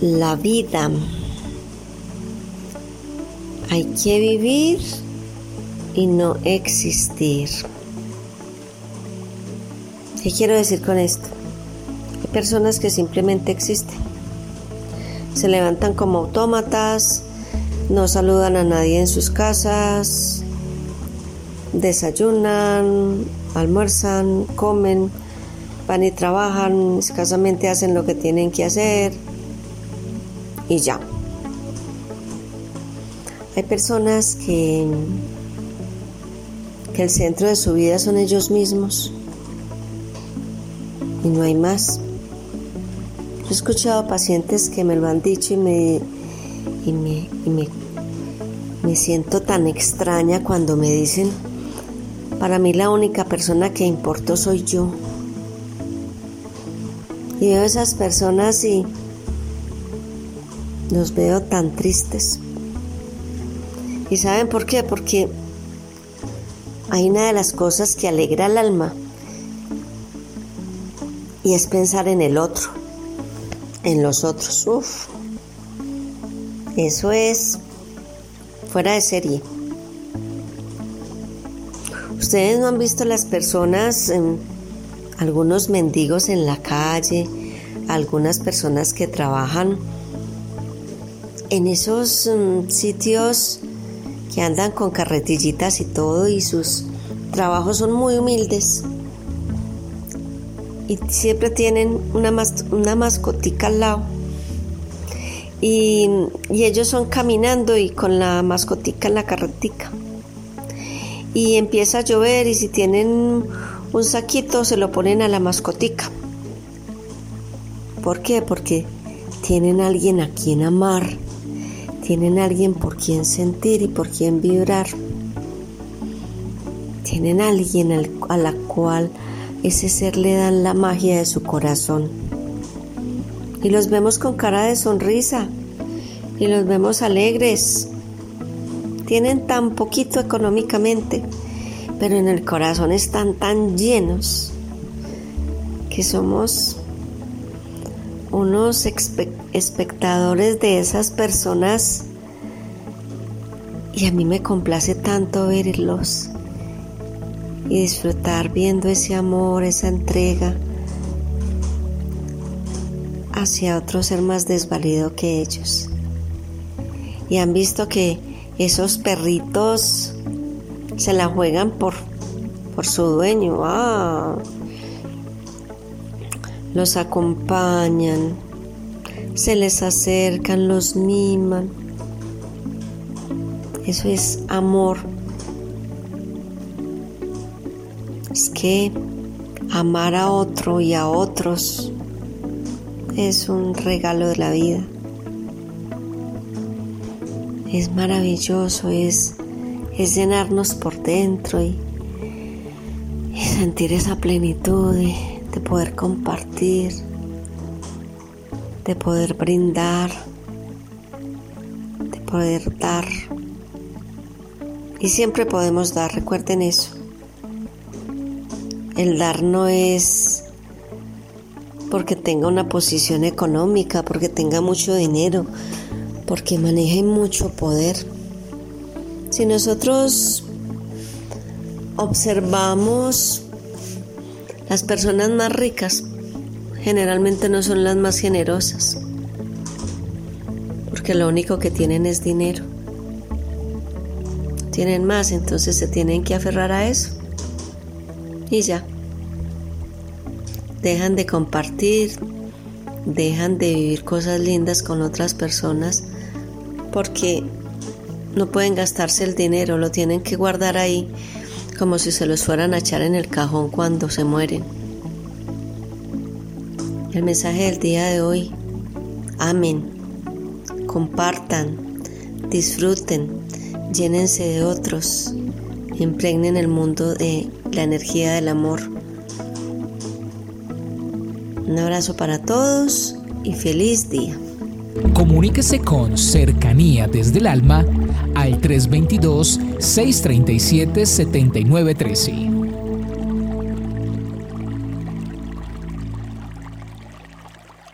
La vida hay que vivir y no existir. ¿Qué quiero decir con esto? Hay personas que simplemente existen. Se levantan como autómatas, no saludan a nadie en sus casas, desayunan, almuerzan, comen, van y trabajan, escasamente hacen lo que tienen que hacer y ya. Hay personas que, que el centro de su vida son ellos mismos y no hay más. Yo he escuchado pacientes que me lo han dicho y me, y me, y me, me siento tan extraña cuando me dicen, para mí la única persona que importo soy yo. Y veo esas personas y los veo tan tristes. ¿Y saben por qué? Porque hay una de las cosas que alegra el alma y es pensar en el otro, en los otros. Uf, eso es fuera de serie. Ustedes no han visto las personas, algunos mendigos en la calle, algunas personas que trabajan en esos mm, sitios que andan con carretillitas y todo y sus trabajos son muy humildes. Y siempre tienen una, una mascotica al lado. Y, y, ellos son caminando y con la mascotica en la carretica. Y empieza a llover y si tienen un saquito se lo ponen a la mascotica. ¿por qué? porque tienen a alguien a quien amar tienen alguien por quien sentir y por quien vibrar. Tienen alguien a la cual ese ser le dan la magia de su corazón. Y los vemos con cara de sonrisa y los vemos alegres. Tienen tan poquito económicamente, pero en el corazón están tan llenos que somos unos espectadores de esas personas y a mí me complace tanto verlos y disfrutar viendo ese amor, esa entrega hacia otro ser más desvalido que ellos. Y han visto que esos perritos se la juegan por, por su dueño. Ah, los acompañan, se les acercan, los miman. Eso es amor. Es que amar a otro y a otros es un regalo de la vida. Es maravilloso, es, es llenarnos por dentro y, sentir esa plenitud de poder compartir, de poder brindar, de poder dar. Y siempre podemos dar, recuerden eso. El dar no es porque tenga una posición económica, porque tenga mucho dinero, porque maneje mucho poder. Si nosotros observamos las personas más ricas generalmente no son las más generosas, porque lo único que tienen es dinero. Tienen más, entonces se tienen que aferrar a eso. Y ya. Dejan de compartir, dejan de vivir cosas lindas con otras personas porque no pueden gastarse el dinero, lo tienen que guardar ahí como si se los fueran a echar en el cajón cuando se mueren. el mensaje del día de hoy. Amen, compartan, disfruten, llénense de otros, impregnen el mundo de la energía del amor. Un abrazo para todos y feliz día. Comuníquese con Cercanía desde el Alma al 322-637-7913.